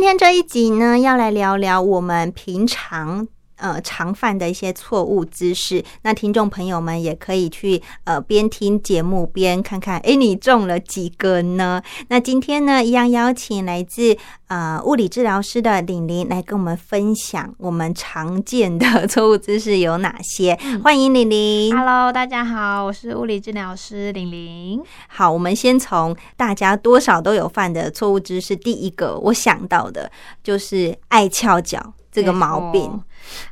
今天这一集呢，要来聊聊我们平常。呃，常犯的一些错误姿势，那听众朋友们也可以去呃边听节目边看看，哎，你中了几个呢？那今天呢，一样邀请来自呃物理治疗师的玲玲来跟我们分享我们常见的错误姿势有哪些。欢迎玲玲，Hello，大家好，我是物理治疗师玲玲。好，我们先从大家多少都有犯的错误姿势，第一个我想到的就是爱翘脚这个毛病。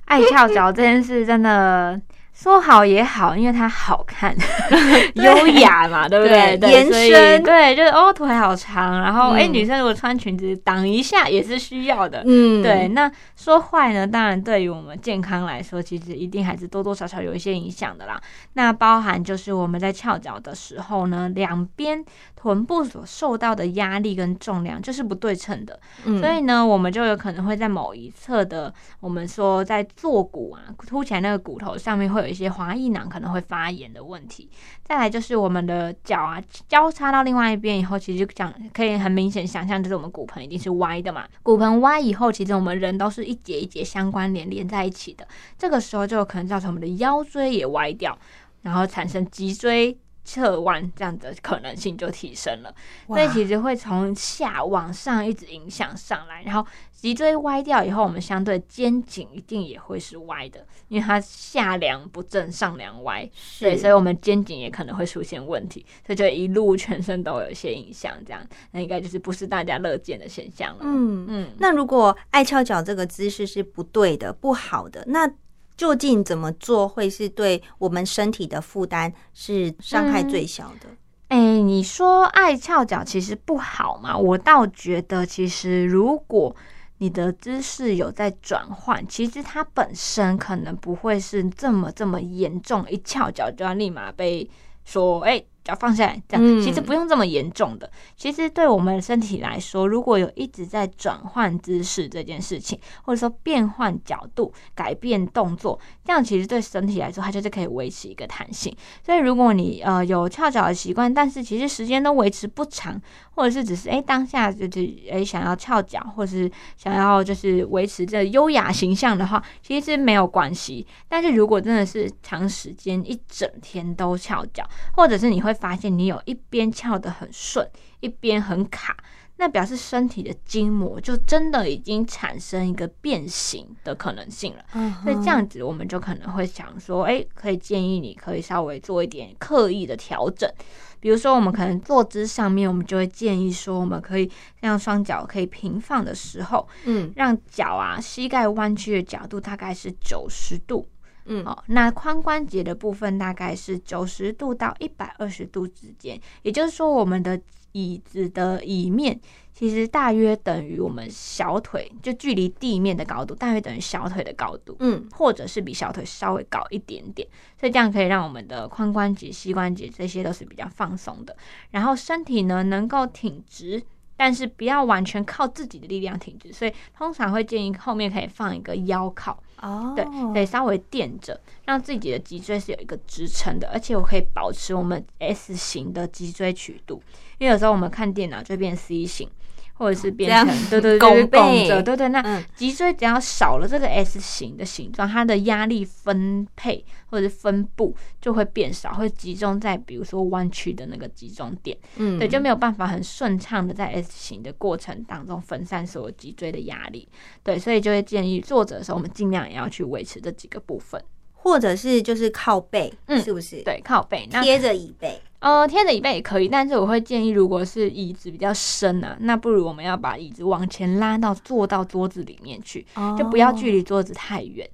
爱翘脚这件事真的说好也好，因为它好看、优雅嘛，对不对？延伸对，就是哦，腿好长，然后哎，女生如果穿裙子挡一下也是需要的。嗯，对。那说坏呢，当然对于我们健康来说，其实一定还是多多少少有一些影响的啦。那包含就是我们在翘脚的时候呢，两边。臀部所受到的压力跟重量就是不对称的，所以呢，我们就有可能会在某一侧的，我们说在坐骨啊凸起来那个骨头上面会有一些滑液囊可能会发炎的问题。再来就是我们的脚啊交叉到另外一边以后，其实讲可以很明显想象，就是我们骨盆一定是歪的嘛。骨盆歪以后，其实我们人都是一节一节相关联连在一起的，这个时候就有可能造成我们的腰椎也歪掉，然后产生脊椎。侧弯这样的可能性就提升了，所以其实会从下往上一直影响上来，然后脊椎歪掉以后，我们相对肩颈一定也会是歪的，因为它下梁不正，上梁歪，对，所以我们肩颈也可能会出现问题，所以就一路全身都有一些影响，这样那应该就是不是大家乐见的现象了。嗯嗯，那如果爱翘脚这个姿势是不对的、不好的，那。究竟怎么做会是对我们身体的负担是伤害最小的？哎，你说爱翘脚其实不好嘛？我倒觉得，其实如果你的姿势有在转换，其实它本身可能不会是这么这么严重，一翘脚就要立马被说哎。要放下来，这样其实不用这么严重的。其实对我们身体来说，如果有一直在转换姿势这件事情，或者说变换角度、改变动作，这样其实对身体来说，它就是可以维持一个弹性。所以如果你呃有翘脚的习惯，但是其实时间都维持不长，或者是只是哎当下就是哎想要翘脚，或者是想要就是维持这优雅形象的话，其实没有关系。但是如果真的是长时间一整天都翘脚，或者是你会发现你有一边翘得很顺，一边很卡，那表示身体的筋膜就真的已经产生一个变形的可能性了。所以这样子，我们就可能会想说，哎，可以建议你可以稍微做一点刻意的调整。比如说，我们可能坐姿上面，我们就会建议说，我们可以让双脚可以平放的时候，嗯，让脚啊膝盖弯曲的角度大概是九十度。嗯，好，那髋关节的部分大概是九十度到一百二十度之间，也就是说，我们的椅子的椅面其实大约等于我们小腿，就距离地面的高度大约等于小腿的高度，嗯，或者是比小腿稍微高一点点，所以这样可以让我们的髋关节、膝关节这些都是比较放松的，然后身体呢能够挺直。但是不要完全靠自己的力量挺直，所以通常会建议后面可以放一个腰靠，哦，对，可以稍微垫着，让自己的脊椎是有一个支撑的，而且我可以保持我们 S 型的脊椎曲度，因为有时候我们看电脑就变 C 型。或者是变成 对对对拱着，对对，那脊椎只要少了这个 S 型的形状，它的压力分配或者是分布就会变少，会集中在比如说弯曲的那个集中点，嗯，对，就没有办法很顺畅的在 S 型的过程当中分散所有脊椎的压力，对，所以就会建议坐着的时候，我们尽量也要去维持这几个部分，或者是就是靠背，嗯，是不是？对，靠背，贴着椅背。呃，贴着椅背也可以，但是我会建议，如果是椅子比较深啊，那不如我们要把椅子往前拉到坐到桌子里面去，就不要距离桌子太远。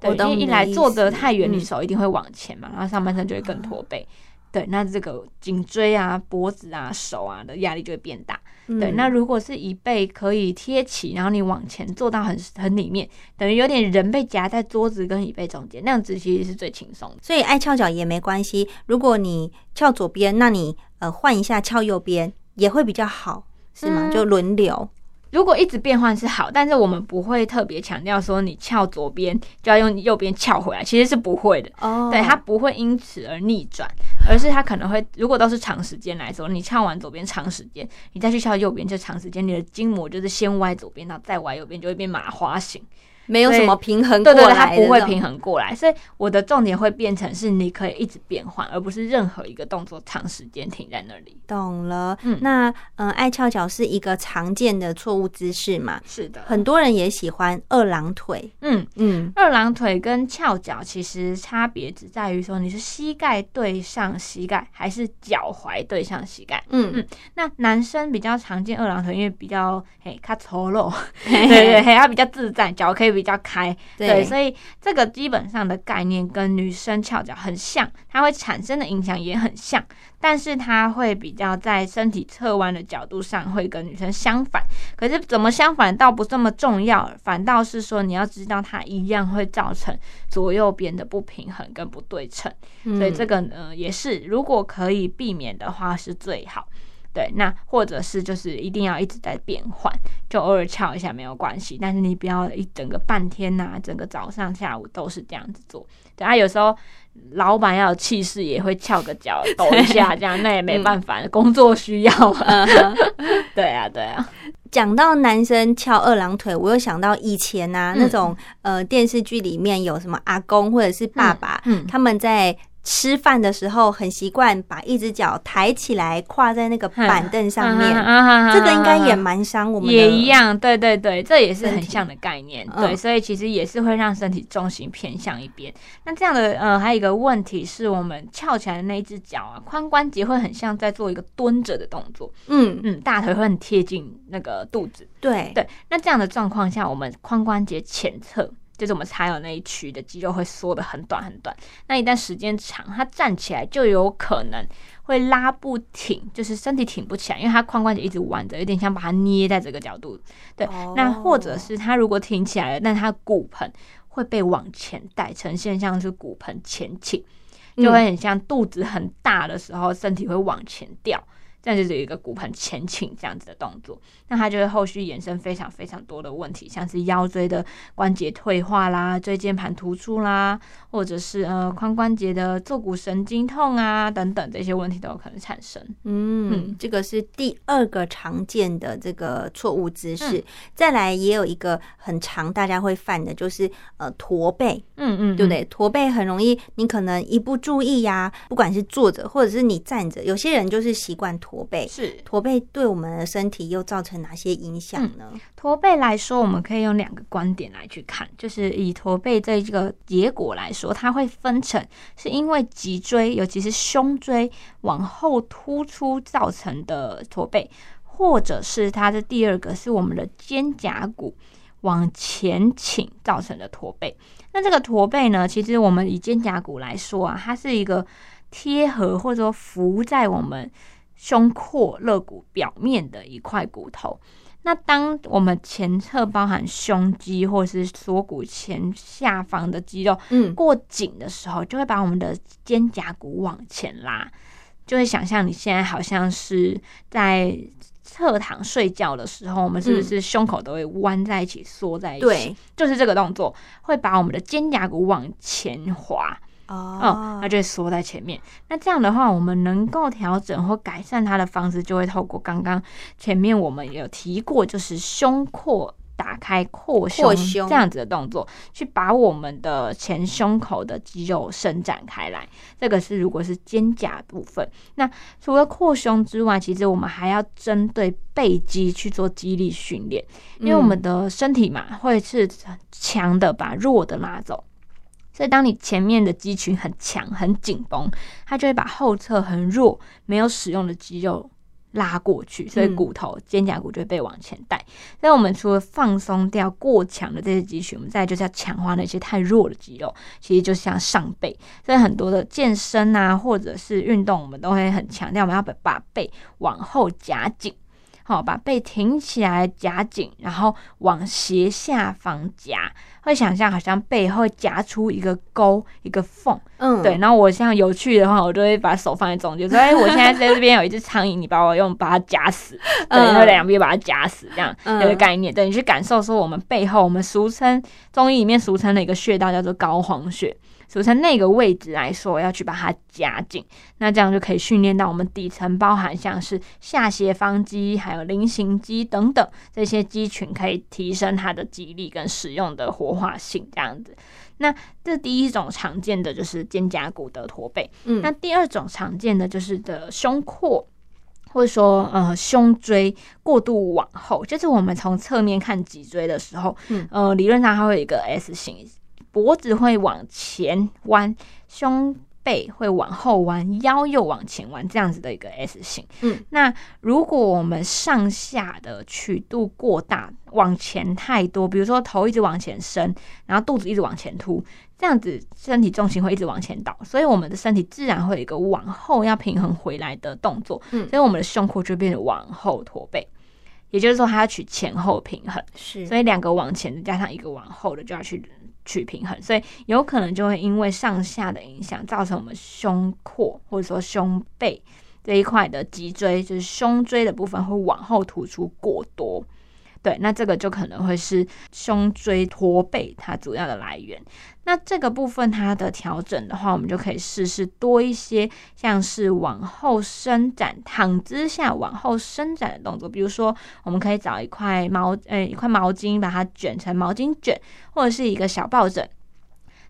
对，因为一来坐得太远，你手一定会往前嘛，然后上半身就会更驼背。对，那这个颈椎啊、脖子啊、手啊的压力就会变大。嗯对，那如果是椅背可以贴起，然后你往前坐到很很里面，等于有点人被夹在桌子跟椅背中间，那样子其实是最轻松的。所以爱翘脚也没关系。如果你翘左边，那你呃换一下翘右边也会比较好，是吗？嗯就轮流。如果一直变换是好，但是我们不会特别强调说你翘左边就要用右边翘回来，其实是不会的。哦对，它不会因此而逆转，而是它可能会，如果都是长时间来说，你翘完左边长时间，你再去翘右边就长时间，你的筋膜就是先歪左边，然后再歪右边，就会变麻花型。没有什么平衡过对对它不会平衡过来，所以我的重点会变成是你可以一直变换，而不是任何一个动作长时间停在那里。懂了。嗯那嗯、呃爱翘脚是一个常见的错误姿势嘛？是的，很多人也喜欢二郎腿。嗯。嗯，二郎腿跟翘脚其实差别只在于说你是膝盖对上膝盖，还是脚踝对上膝盖。嗯嗯那男生比较常见二郎腿，因为比较嘿他丑陋，对对对嘿，他比较自在，脚可以比较开，对，对，所以这个基本上的概念跟女生翘脚很像，它会产生的影响也很像，但是它会比较在身体侧弯的角度上会跟女生相反。可是怎么相反倒不这么重要，反倒是说你要知道它一样会造成左右边的不平衡跟不对称。所以这个个呢也是，如果可以避免的话是最好。对，那或者是就是一定要一直在变换，就偶尔翘一下没有关系，但是你不要一整个半天呐、整个早上下午都是这样子做。对啊，有时候老板要有气势，也会翘个脚抖一下，这样 那也没办法，工作需要啊。嗯哼 对啊，对啊，讲到男生翘二郎腿，我又想到以前啊，嗯那种呃电视剧里面有什么阿公或者是爸爸，嗯嗯他们在吃饭的时候很习惯把一只脚抬起来跨在那个板凳上面，这个应该也蛮伤我们的。也一，样，对对对，这也是很像的概念，对，所以其实也是会让身体重心偏向一边。那这样的，呃，还有一个问题是我们翘起来的那一只脚啊，髋关节会很像在做一个蹲着的动作，嗯，嗯，大腿会很贴近那个肚子，对，对。那这样的状况下，我们髋关节前侧。就是我们才有那一区的肌肉会缩得很短很短，那一旦时间长，它站起来就有可能会拉不挺，就是身体挺不起来，因为它髋关节一直弯着，有点像把它捏在这个角度。对，哦那或者是它如果挺起来了，但它骨盆会被往前带，呈现像是骨盆前倾，就会很像肚子很大的时候，身体会往前掉。这样就是有一个骨盆前倾这样子的动作，那它就会后续衍生非常非常多的问题，像是腰椎的关节退化啦、椎间盘突出啦，或者是呃髋关节的坐骨神经痛啊等等这些问题都有可能产生。嗯嗯，这个是第二个常见的这个错误姿势。嗯再来也有一个很常大家会犯的，就是呃驼背，嗯嗯，对不对？驼背很容易，你可能一不注意呀、不管是坐着或者是你站着，有些人就是习惯驼背。是驼背对我们的身体又造成哪些影响呢？驼背来说，我们可以用两个观点来去看，就是以驼背这个结果来说，它会分成是因为脊椎，尤其是胸椎往后突出造成的驼背，或者是它的第二个是我们的肩胛骨往前倾造成的驼背。那这个驼背呢，其实我们以肩胛骨来说啊，它是一个贴合或者说浮在我们胸廓肋骨表面的一块骨头。那当我们前侧包含胸肌或是锁骨前下方的肌肉嗯，过紧的时候，就会把我们的肩胛骨往前拉，就会想象你现在好像是在侧躺睡觉的时候，我们是不是胸口都会弯在一起、缩在一起？对，就是这个动作会把我们的肩胛骨往前滑。哦嗯，它就会缩在前面。那这样的话，我们能够调整或改善它的方式，就会透过刚刚前面我们有提过，就是胸廓打开扩胸扩胸这样子的动作，去把我们的前胸口的肌肉伸展开来。这个是如果是肩胛部分。那除了扩胸之外，其实我们还要针对背肌去做肌力训练，因为我们的身体嘛，会是强的把弱的拉走。所以，当你前面的肌群很强、很紧绷，它就会把后侧很弱、没有使用的肌肉拉过去，所以骨头肩胛骨就会被往前带。所以我们除了放松掉过强的这些肌群，我们再就是要强化那些太弱的肌肉，其实就像上背。所以很多的健身啊，或者是运动，我们都会很强调，我们要把把背往后夹紧。好，把背挺起来，夹紧，然后往斜下方夹，会想象好像背后夹出一个沟，一个缝。嗯，对。然后我像有趣的话，我就会把手放在中间，说：“哎，我现在在这边有一只苍蝇，你把我用把它夹死，对，然后两边把它夹死，这样这个概念。对你去感受说，我们背后，我们俗称中医里面俗称的一个穴道叫做膏肓穴。”组成那个位置来说，要去把它夹紧，那这样就可以训练到我们底层包含像是下斜方肌、还有菱形肌等等这些肌群，可以提升它的肌力跟使用的活化性。这样子，那这第一种常见的就是肩胛骨的驼背，嗯，那第二种常见的就是的胸廓，或者说呃胸椎过度往后，就是我们从侧面看脊椎的时候，嗯，呃，理论上它会有一个 S 型。脖子会往前弯，胸背会往后弯，腰又往前弯，这样子的一个 S 型。嗯，那如果我们上下的曲度过大，往前太多，比如说头一直往前伸，然后肚子一直往前凸，这样子身体重心会一直往前倒，所以我们的身体自然会有一个往后要平衡回来的动作。嗯，所以我们的胸廓就变得往后驼背，也就是说，它要取前后平衡。是，所以两个往前的加上一个往后的，就要去。去平衡，所以有可能就会因为上下的影响，造成我们胸廓或者说胸背这一块的脊椎，就是胸椎的部分会往后突出过多。对，那这个就可能会是胸椎驼背它主要的来源。那这个部分它的调整的话，我们就可以试试多一些，像是往后伸展、躺姿下往后伸展的动作。比如说，我们可以找一块毛，诶，一块毛巾，把它卷成毛巾卷，或者是一个小抱枕。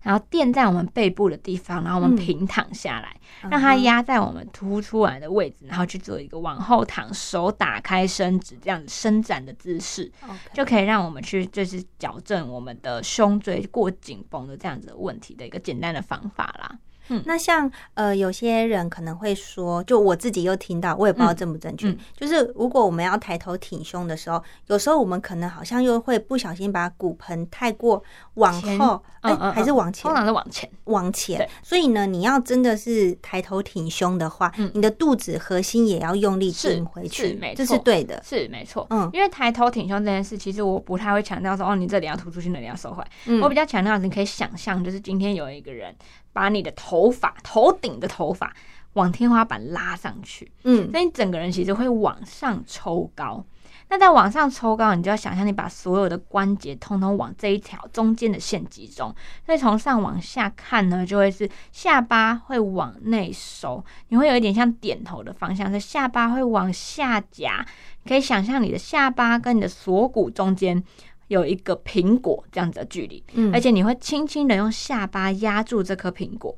然后垫在我们背部的地方，然后我们平躺下来，让它压在我们凸出来的位置，然后去做一个往后躺，手打开伸直这样子伸展的姿势，就可以让我们去就是矫正我们的胸椎过紧绷的这样子的问题的一个简单的方法啦。嗯，那像呃，有些人可能会说，就我自己又听到，我也不知道正不正确。就是如果我们要抬头挺胸的时候，有时候我们可能好像又会不小心把骨盆太过往后，哎，还是往前，通常是往前，往前。所以呢，你要真的是抬头挺胸的话，你的肚子核心也要用力挺回去，没错，这是对的，是没错。嗯，因为抬头挺胸这件事，其实我不太会强调说，哦，你这里要突出去，那里要收回来。我比较强调，你可以想象，就是今天有一个人。把你的头发，头顶的头发往天花板拉上去，嗯，所以你整个人其实会往上抽高。那在往上抽高，你就要想象你把所有的关节通通往这一条中间的线集中。所以从上往下看呢，就会是下巴会往内收，你会有一点像点头的方向，是下巴会往下夹。可以想象你的下巴跟你的锁骨中间。有一个苹果这样子的距离，嗯，而且你会轻轻的用下巴压住这颗苹果。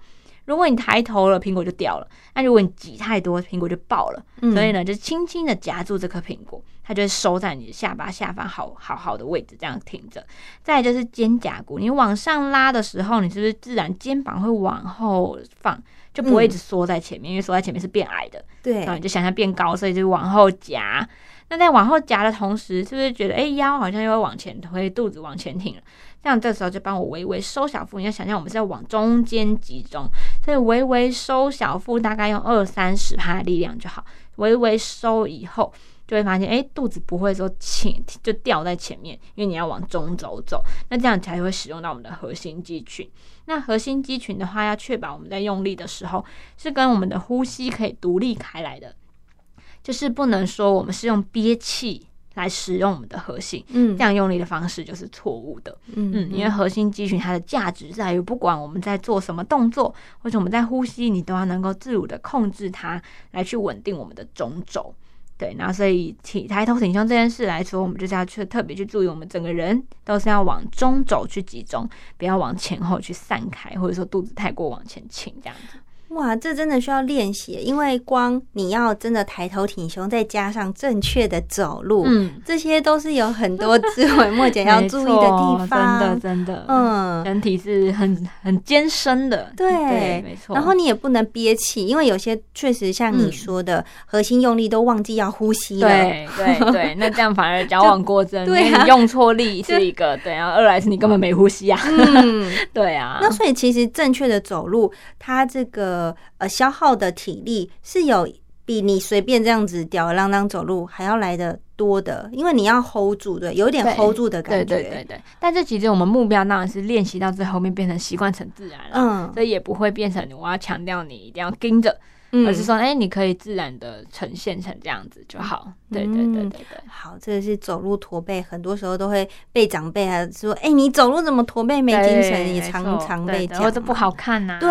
如果你抬头了，苹果就掉了；那如果你挤太多，苹果就爆了。所以呢，就轻轻的夹住这颗苹果，它就会收在你的下巴下方，好好好的位置这样挺着。再就是肩胛骨，你往上拉的时候，你是不是自然肩膀会往后放，就不会一直缩在前面？因为缩在前面是变矮的，对，你就想象变高，所以就往后夹。那在往后夹的同时，是不是觉得哎腰好像又要往前推，肚子往前挺了？这样这时候就帮我微微收小腹。你要想象我们是在往中间集中，所以微微收小腹，大概用二三十帕的力量就好。微微收以后，就会发现哎肚子不会说前就掉在前面，因为你要往中轴走。那这样才会使用到我们的核心肌群。那核心肌群的话，要确保我们在用力的时候是跟我们的呼吸可以独立开来的。就是不能说我们是用憋气来使用我们的核心，嗯，这样用力的方式就是错误的，嗯嗯，因为核心肌群它的价值在于，不管我们在做什么动作，或者我们在呼吸，你都要能够自如的控制它，来去稳定我们的中轴。对，那所以体抬头挺胸这件事来说，我们就是要去特别去注意，我们整个人都是要往中轴去集中，不要往前后去散开，或者说肚子太过往前倾这样子。哇，这真的需要练习，因为光你要真的抬头挺胸，再加上正确的走路，嗯，这些都是有很多枝微末节要注意的地方。真的，真的，嗯，人体是很很艰深的，对，没错。然后你也不能憋气，因为有些确实像你说的，核心用力都忘记要呼吸了。对，对，对，那这样反而矫枉过正。对，你用错力 是一个，对，然后二来是你根本没呼吸啊。嗯，对啊。那所以其实正确的走路，它这个呃消耗的体力是有比你随便这样子吊儿郎当走路还要来的多的，因为你要 hold 住，对，有点 hold 住的感觉。对对对对。但这其实我们目标当然是练习到最后面变成习惯成自然了，嗯，所以也不会变成我要强调你一定要盯着。而是说，哎，你可以自然的呈现成这样子就好。对对对对对，好，这个是走路驼背，很多时候都会被长辈啊说，哎，你走路怎么驼背没精神？也常常被讲，或者不好看呐，对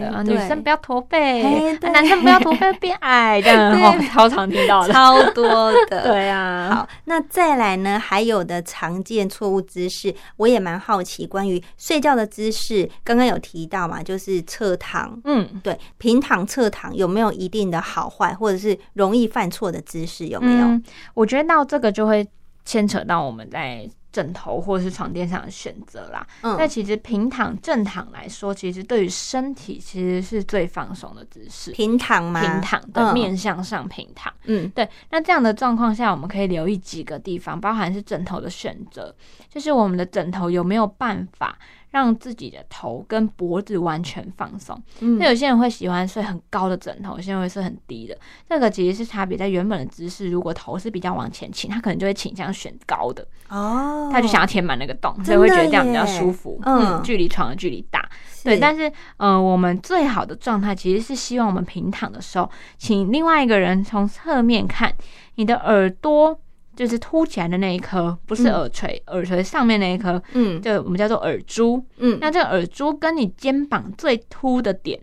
的。女生不要驼背，男生不要驼背变矮，这样超常听到的，超多的。对啊。好，那再来呢？还有的常见错误姿势，我也蛮好奇，关于睡觉的姿势，刚刚有提到嘛，就是侧躺。嗯，对，平躺、侧躺。有没有一定的好坏，或者是容易犯错的姿势？有没有？我觉得到这个就会牵扯到我们在枕头或者是床垫上的选择啦。嗯，那其实平躺正躺来说，其实对于身体其实是最放松的姿势。平躺吗？平躺的面向上平躺。嗯，对。那这样的状况下，我们可以留意几个地方，包含是枕头的选择，就是我们的枕头有没有办法。让自己的头跟脖子完全放松。那有些人会喜欢睡很高的枕头，有些人会睡很低的。这个其实是差别在原本的姿势。如果头是比较往前倾，他可能就会倾向选高的哦，他就想要填满那个洞，所以会觉得这样比较舒服。嗯，距离床的距离大。对，但是嗯，我们最好的状态其实是希望我们平躺的时候，请另外一个人从侧面看你的耳朵。就是凸起来的那一颗，不是耳垂，耳垂上面那一颗，嗯，就我们叫做耳珠，嗯，那这个耳珠跟你肩膀最凸的点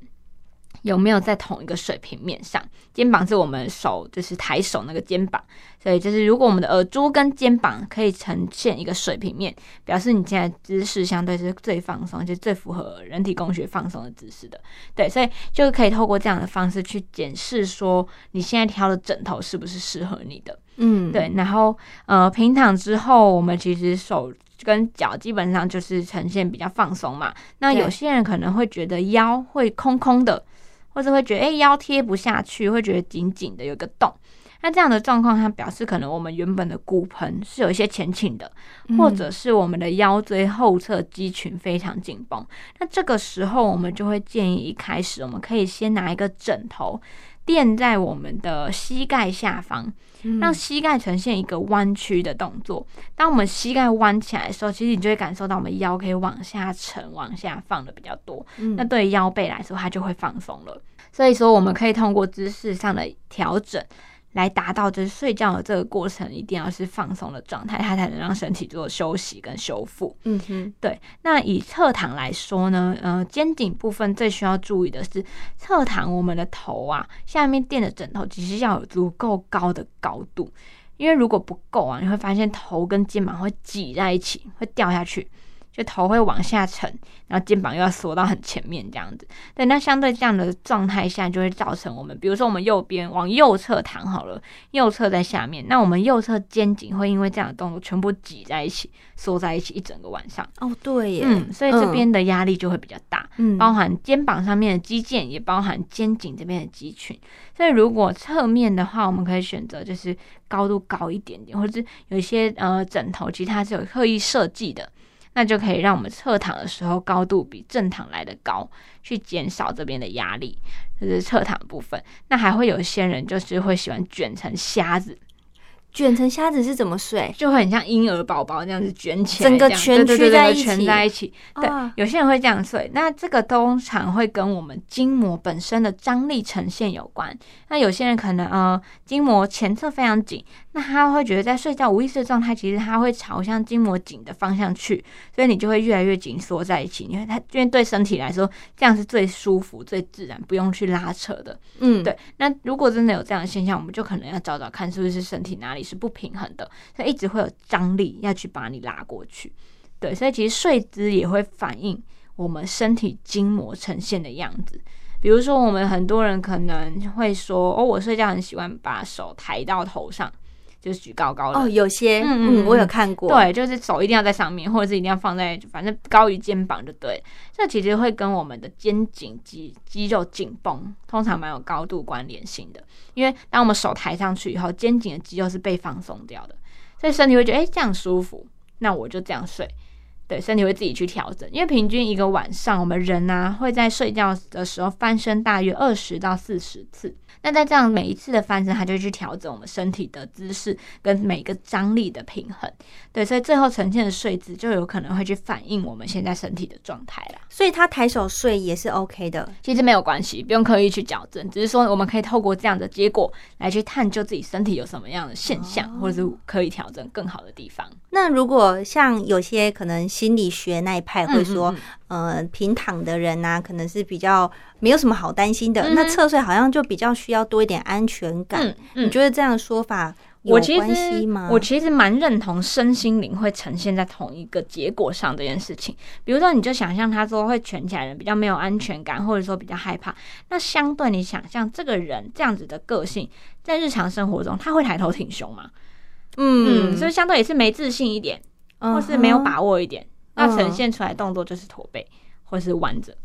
有没有在同一个水平面上？肩膀是我们手，就是抬手那个肩膀，所以就是如果我们的耳珠跟肩膀可以呈现一个水平面，表示你现在姿势相对是最放松，就最符合人体工学放松的姿势的，对，所以就可以透过这样的方式去检视说你现在挑的枕头是不是适合你的。嗯，对，然后呃，平躺之后，我们其实手跟脚基本上就是呈现比较放松嘛。那有些人可能会觉得腰会空空的，或者会觉得哎腰贴不下去，会觉得紧紧的有个洞。那这样的状况，它表示可能我们原本的骨盆是有一些前倾的，或者是我们的腰椎后侧肌群非常紧绷。那这个时候，我们就会建议一开始我们可以先拿一个枕头垫在我们的膝盖下方。让膝盖呈现一个弯曲的动作。当我们膝盖弯起来的时候，其实你就会感受到我们腰可以往下沉、往下放的比较多。那对于腰背来说，它就会放松了。所以说，我们可以通过姿势上的调整。来达到就是睡觉的这个过程，一定要是放松的状态，它才能让身体做休息跟修复。嗯哼，对。那以侧躺来说呢，呃，肩颈部分最需要注意的是，侧躺我们的头啊，下面垫的枕头其实要有足够高的高度，因为如果不够啊，你会发现头跟肩膀会挤在一起，会掉下去。就头会往下沉，然后肩膀又要缩到很前面这样子。对，那相对这样的状态下，就会造成我们，比如说我们右边往右侧躺好了，右侧在下面，那我们右侧肩颈会因为这样的动作全部挤在一起，缩在一起一整个晚上。哦，对耶。嗯，所以这边的压力就会比较大，嗯，包含肩膀上面的肌腱，也包含肩颈这边的肌群。所以如果侧面的话，我们可以选择就是高度高一点点，或者是有一些呃枕头，其实它是有刻意设计的。那就可以让我们侧躺的时候高度比正躺来的高，去减少这边的压力，这是侧躺部分。那还会有些人就是会喜欢卷成瞎子。卷成瞎子是怎么睡？就会很像婴儿宝宝这样子卷起来，整个蜷曲在一起。蜷在一起。对，有些人会这样睡。那这个通常会跟我们筋膜本身的张力呈现有关。那有些人可能呃筋膜前侧非常紧，那他会觉得在睡觉无意识的状态，其实他会朝向筋膜紧的方向去，所以你就会越来越紧缩在一起。因为他因为对身体来说，这样是最舒服、最自然，不用去拉扯的。嗯，对。那如果真的有这样的现象，我们就可能要找找看是不是身体哪里。是不平衡的，所以一直会有张力要去把你拉过去。对，所以其实睡姿也会反映我们身体筋膜呈现的样子。比如说，我们很多人可能会说，哦，我睡觉很喜欢把手抬到头上，就是举高高的。哦，有些，嗯嗯嗯，我有看过。，对，就是手一定要在上面，或者是一定要放在，反正高于肩膀就对。这其实会跟我们的肩颈肌肌肉紧绷，通常蛮有高度关联性的。因为当我们手抬上去以后，肩颈的肌肉是被放松掉的，所以身体会觉得，哎、这样舒服，那我就这样睡。对，身体会自己去调整，因为平均一个晚上，我们人呢、会在睡觉的时候翻身大约二十到四十次。那在这样每一次的翻身，它就去调整我们身体的姿势跟每个张力的平衡。对，所以最后呈现的睡姿就有可能会去反映我们现在身体的状态了。所以他抬手睡也是 OK 的。其实没有关系，不用刻意去矫正，只是说我们可以透过这样的结果来去探究自己身体有什么样的现象，或者是可以调整更好的地方。那如果像有些可能心理学那一派会说，嗯嗯呃，平躺的人呐、可能是比较没有什么好担心的。嗯那侧睡好像就比较需要多一点安全感。嗯嗯你觉得这样的说法有我其实？我其实蛮认同身心灵会呈现在同一个结果上这件事情。比如说，你就想象他说会蜷起来人比较没有安全感，或者说比较害怕。那相对你想象这个人这样子的个性，在日常生活中他会抬头挺胸吗？嗯，所以相对也是没自信一点，或是没有把握一点，那嗯呈现出来动作就是驼背或是弯着。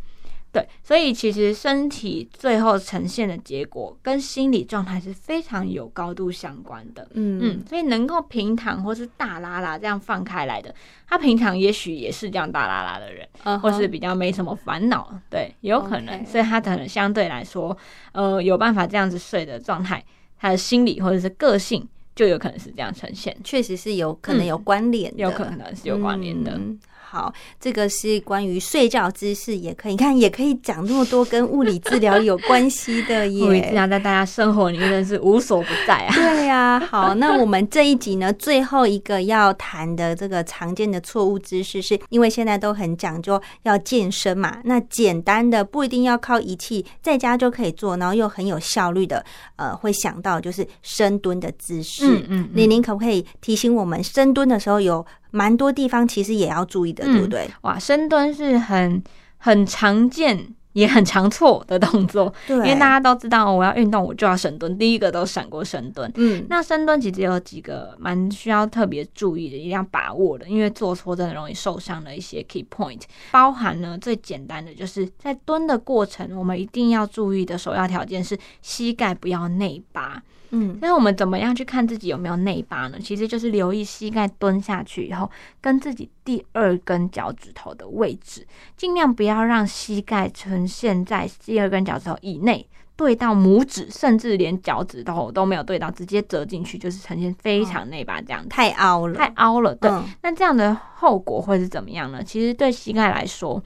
对，所以其实身体最后呈现的结果跟心理状态是非常有高度相关的。嗯嗯，所以能够平躺或是大拉拉这样放开来的，他平常也许也是这样大拉拉的人，嗯或是比较没什么烦恼，对，有可能所以他可能相对来说，呃，有办法这样子睡的状态，他的心理或者是个性就有可能是这样呈现，确实是有可能有关联的，有可能是有关联的。嗯好，这个是关于睡觉姿势，也可以你看，也可以讲那么多跟物理治疗有关系的 耶。物理治疗在大家生活里面真是无所不在啊。对呀、好，那我们这一集呢，最后一个要谈的这个常见的错误姿势，是因为现在都很讲究要健身嘛，那简单的不一定要靠仪器，在家就可以做，然后又很有效率的，呃，会想到就是深蹲的姿势。嗯嗯嗯玲玲可不可以提醒我们，深蹲的时候有蛮多地方其实也要注意的，嗯对不对？哇，深蹲是很很常见。也很常错的动作，因为大家都知道，我要运动我就要深蹲，第一个都闪过深蹲。嗯，那深蹲其实有几个蛮需要特别注意的，一定要把握的，因为做错真的容易受伤的一些 key point，包含呢最简单的就是在蹲的过程，我们一定要注意的首要条件是膝盖不要内八。嗯那我们怎么样去看自己有没有内八呢？其实就是留意膝盖蹲下去以后，跟自己第二根脚趾头的位置，尽量不要让膝盖呈现在第二根脚趾头以内。对到拇指，甚至连脚趾头都没有对到，直接折进去，就是呈现非常内八这样子，太凹了，太凹了。对，嗯那这样的后果会是怎么样呢？其实对膝盖来说，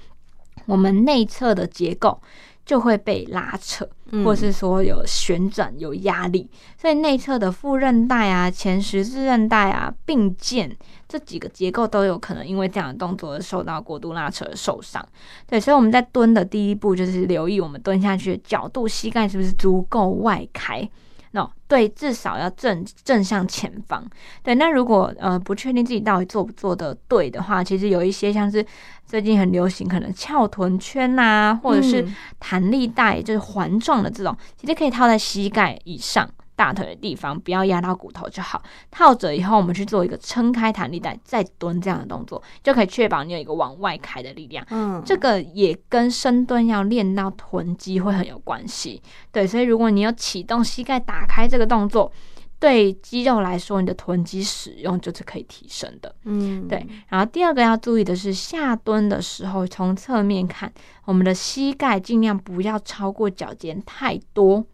我们内侧的结构就会被拉扯，嗯或是说有旋转、有压力，所以内侧的副韧带啊、前十字韧带啊、并腱这几个结构都有可能因为这样的动作而受到过度拉扯而受伤。对，所以我们在蹲的第一步就是留意我们蹲下去的角度，膝盖是不是足够外开。no，对，至少要正正向前方。对，那如果呃不确定自己到底做不做的对的话，其实有一些像是最近很流行，可能翘臀圈呐、或者是嗯弹力带，就是环状的这种，其实可以套在膝盖以上。大腿的地方不要压到骨头就好，套着以后我们去做一个撑开弹力带，再蹲这样的动作，就可以确保你有一个往外开的力量。嗯，这个也跟深蹲要练到臀肌会很有关系。对，所以如果你有启动膝盖打开这个动作，对肌肉来说，你的臀肌使用就是可以提升的。嗯对，然后第二个要注意的是，下蹲的时候从侧面看，我们的膝盖尽量不要超过脚尖太多。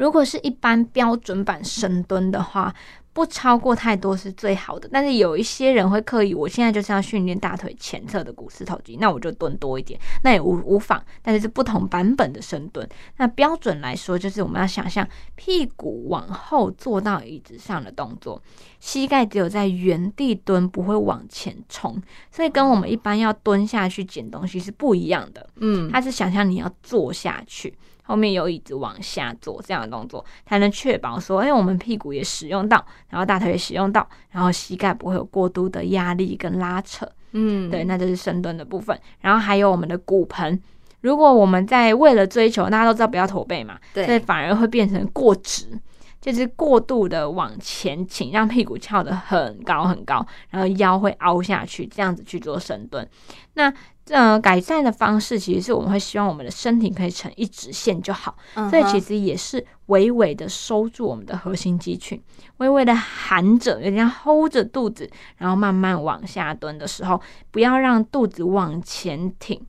如果是一般标准版深蹲的话，不超过太多是最好的。但是有一些人会刻意，我现在就是要训练大腿前侧的股四头肌，那我就蹲多一点，那也无无妨。但是是不同版本的深蹲。那标准来说，就是我们要想象屁股往后坐到椅子上的动作，膝盖只有在原地蹲，不会往前冲，所以跟我们一般要蹲下去捡东西是不一样的。嗯它是想象你要坐下去，后面有椅子往下坐这样的动作，才能确保说，哎、我们屁股也使用到，然后大腿也使用到，然后膝盖不会有过度的压力跟拉扯。嗯对，那就是深蹲的部分。然后还有我们的骨盆，如果我们在为了追求，大家都知道不要驼背嘛，对所以反而会变成过直，就是过度的往前倾，让屁股翘得很高很高，然后腰会凹下去，这样子去做深蹲。那呃，改善的方式其实是我们会希望我们的身体可以成一直线就好，所以其实也是微微的收住我们的核心肌群，微微的含着，有点像 hold 着肚子，然后慢慢往下蹲的时候，不要让肚子往前挺，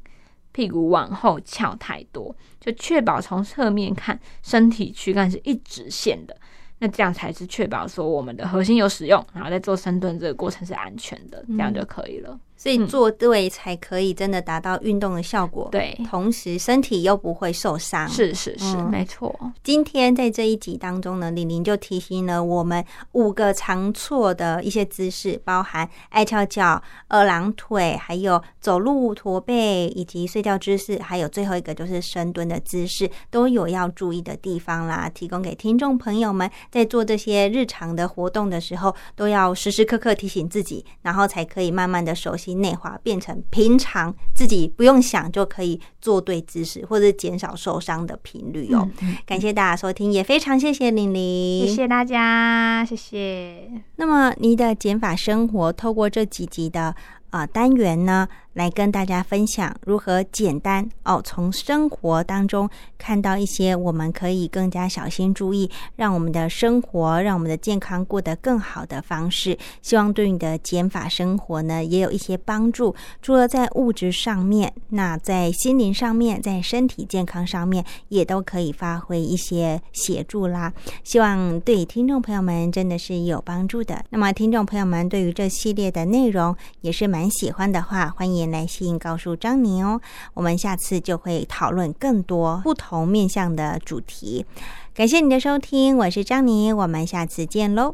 屁股往后翘太多，就确保从侧面看身体躯干是一直线的。那这样才是确保说我们的核心有使用，然后在做深蹲这个过程是安全的，这样就可以了。所以做对才可以真的达到运动的效果，，对，同时身体又不会受伤。是是是，嗯没错。今天在这一集当中呢，李玲就提醒了我们五个常错的一些姿势，包含爱翘脚、二郎腿，还有走路驼背，以及睡觉姿势，还有最后一个就是深蹲的姿势，都有要注意的地方啦。提供给听众朋友们，在做这些日常的活动的时候，都要时时刻刻提醒自己，然后才可以慢慢的熟悉内化，变成平常自己不用想就可以做对姿势，或者减少受伤的频率哦。嗯感谢大家收听，也非常谢谢玲玲，谢谢大家，谢谢。那么你的减法生活，透过这几集的啊单元呢，来跟大家分享如何简单哦，从生活当中看到一些我们可以更加小心注意，让我们的生活，让我们的健康过得更好的方式。希望对你的减法生活呢也有一些帮助。除了在物质上面，那在心灵上面，在身体健康上面，也都可以发挥一些协助啦。希望对听众朋友们真的是有帮助的。那么，听众朋友们对于这系列的内容也是蛮蛮喜欢的话，欢迎来信告诉张宁哦。我们下次就会讨论更多不同面向的主题。感谢你的收听，我是张宁，我们下次见喽。